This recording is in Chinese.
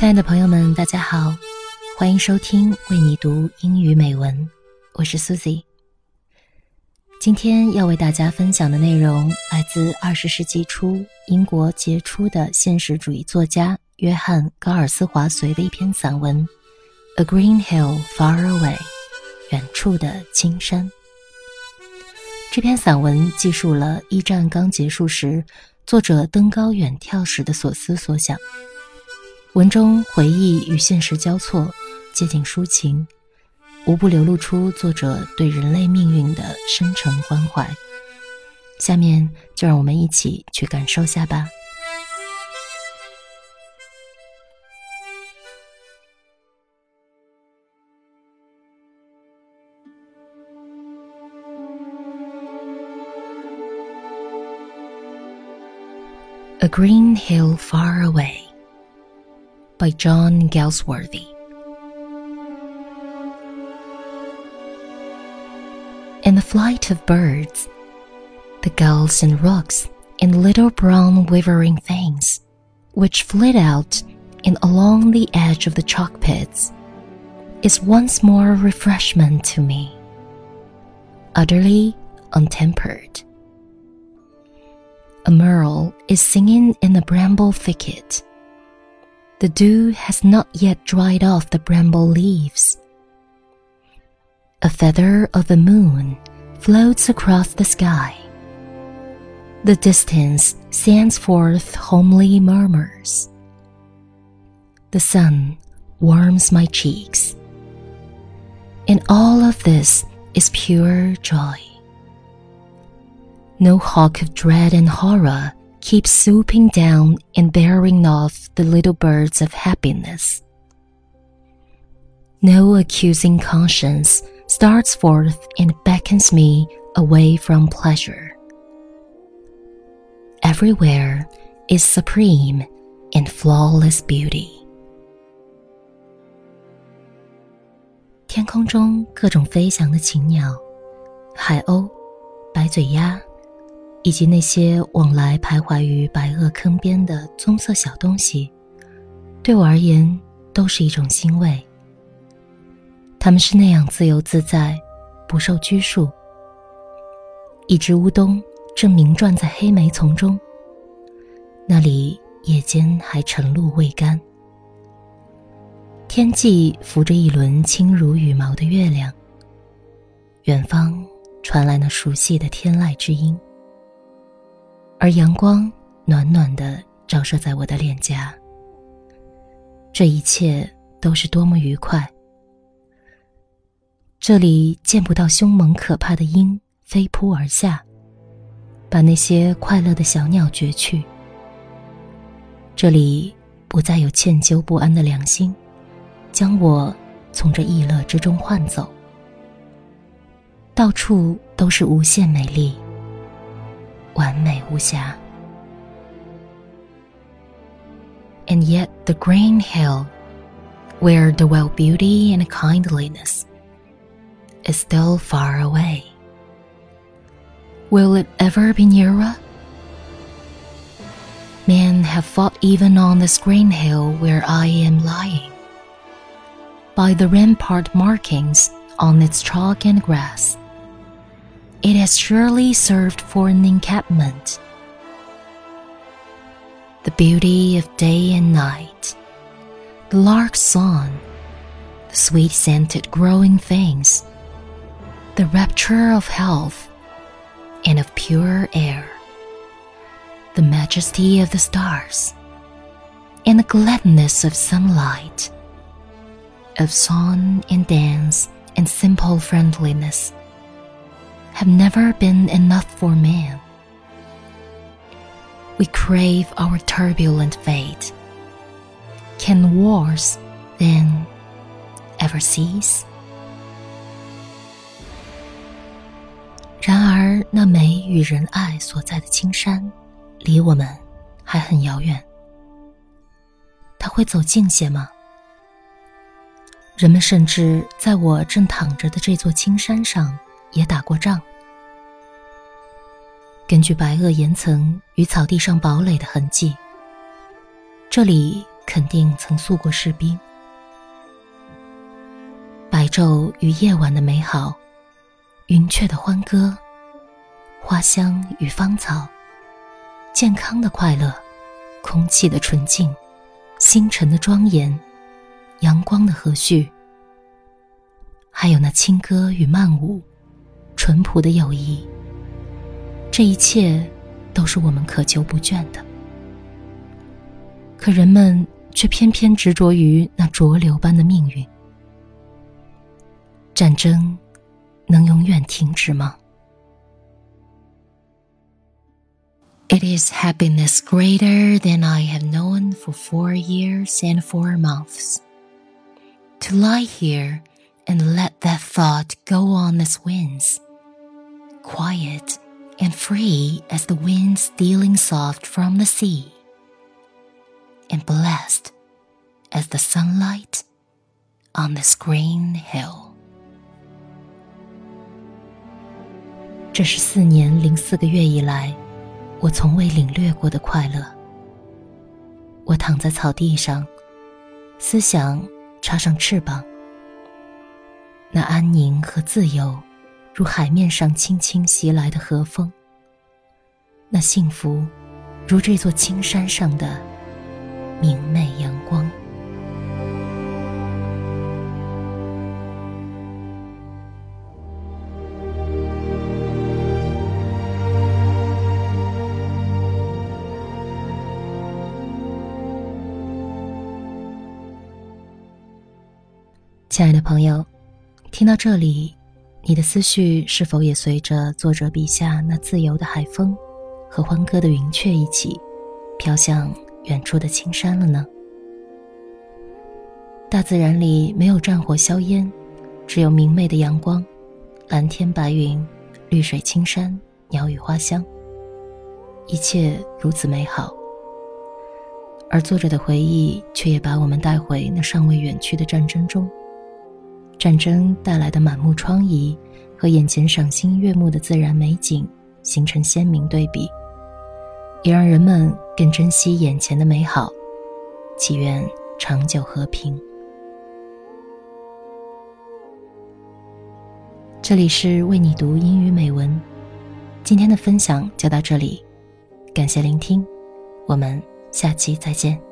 亲爱的朋友们，大家好，欢迎收听为你读英语美文，我是 Susie。今天要为大家分享的内容来自二十世纪初英国杰出的现实主义作家约翰·高尔斯华随的一篇散文《A Green Hill Far Away》，远处的青山。这篇散文记述了一战刚结束时，作者登高远眺时的所思所想。文中回忆与现实交错，接近抒情，无不流露出作者对人类命运的深沉关怀。下面就让我们一起去感受下吧。A green hill far away by John Galsworthy. In the flight of birds, the gulls and rooks and little brown wavering things, which flit out and along the edge of the chalk pits, is once more a refreshment to me, utterly untempered. A merle is singing in the bramble thicket the dew has not yet dried off the bramble leaves. A feather of the moon floats across the sky. The distance sends forth homely murmurs. The sun warms my cheeks. And all of this is pure joy. No hawk of dread and horror keeps swooping down and bearing off the little birds of happiness. No accusing conscience starts forth and beckons me away from pleasure. Everywhere is supreme and flawless beauty. 天空中各种飞翔的禽鸟，海鸥、白嘴鸭。 以及那些往来徘徊于白垩坑边的棕色小东西，对我而言都是一种欣慰。它们是那样自由自在，不受拘束。一只乌冬正鸣转在黑莓丛中，那里夜间还晨露未干。天际浮着一轮轻如羽毛的月亮，远方传来那熟悉的天籁之音。而阳光暖暖的照射在我的脸颊，这一切都是多么愉快！这里见不到凶猛可怕的鹰飞扑而下，把那些快乐的小鸟攫去。这里不再有歉疚不安的良心，将我从这逸乐之中唤走。到处都是无限美丽。完美无瑕。And yet the green hill, where dwell beauty and kindliness, is still far away. Will it ever be nearer? Men have fought even on this green hill where I am lying. By the rampart markings on its chalk and grass, it has surely served for an encampment. The beauty of day and night, the lark's song, the sweet scented growing things, the rapture of health and of pure air, the majesty of the stars, and the gladness of sunlight, of song and dance and simple friendliness have never been enough for man. We crave our turbulent fate. Can wars, then, ever cease? 然而，那美与仁爱所在的青山，离我们还很遥远。它会走近些吗？人们甚至在我正躺着的这座青山上也打过仗。根据白垩岩层与草地上堡垒的痕迹，这里肯定曾诉过士兵。白昼与夜晚的美好，云雀的欢歌，花香与芳草，健康的快乐，空气的纯净，星辰的庄严，阳光的和煦，还有那轻歌与曼舞，淳朴的友谊。这一切都是我们渴求不倦的。可人们却偏偏执着于那浊流般的命运。战争能永远停止吗？It is happiness greater than I have known for four years and four months. To lie here and let that thought go on as winds, quiet and free as the wind stealing soft from the sea, and blessed as the sunlight on this green hill. 这是四年零四个月以来，我从未领略过的快乐。我躺在草地上，思想插上翅膀，那安宁和自由， 如海面上轻轻袭来的和风；那幸福，如这座青山上的明媚阳光。亲爱的朋友，听到这里，你的思绪是否也随着作者笔下那自由的海风和欢歌的云雀一起，飘向远处的青山了呢？大自然里没有战火硝烟，只有明媚的阳光、蓝天白云、绿水青山、鸟语花香，一切如此美好。而作者的回忆却也把我们带回那尚未远去的战争中。战争带来的满目疮痍和眼前赏心悦目的自然美景形成鲜明对比，也让人们更珍惜眼前的美好，祈愿长久和平。这里是为你读英语美文，今天的分享就到这里，感谢聆听，我们下期再见。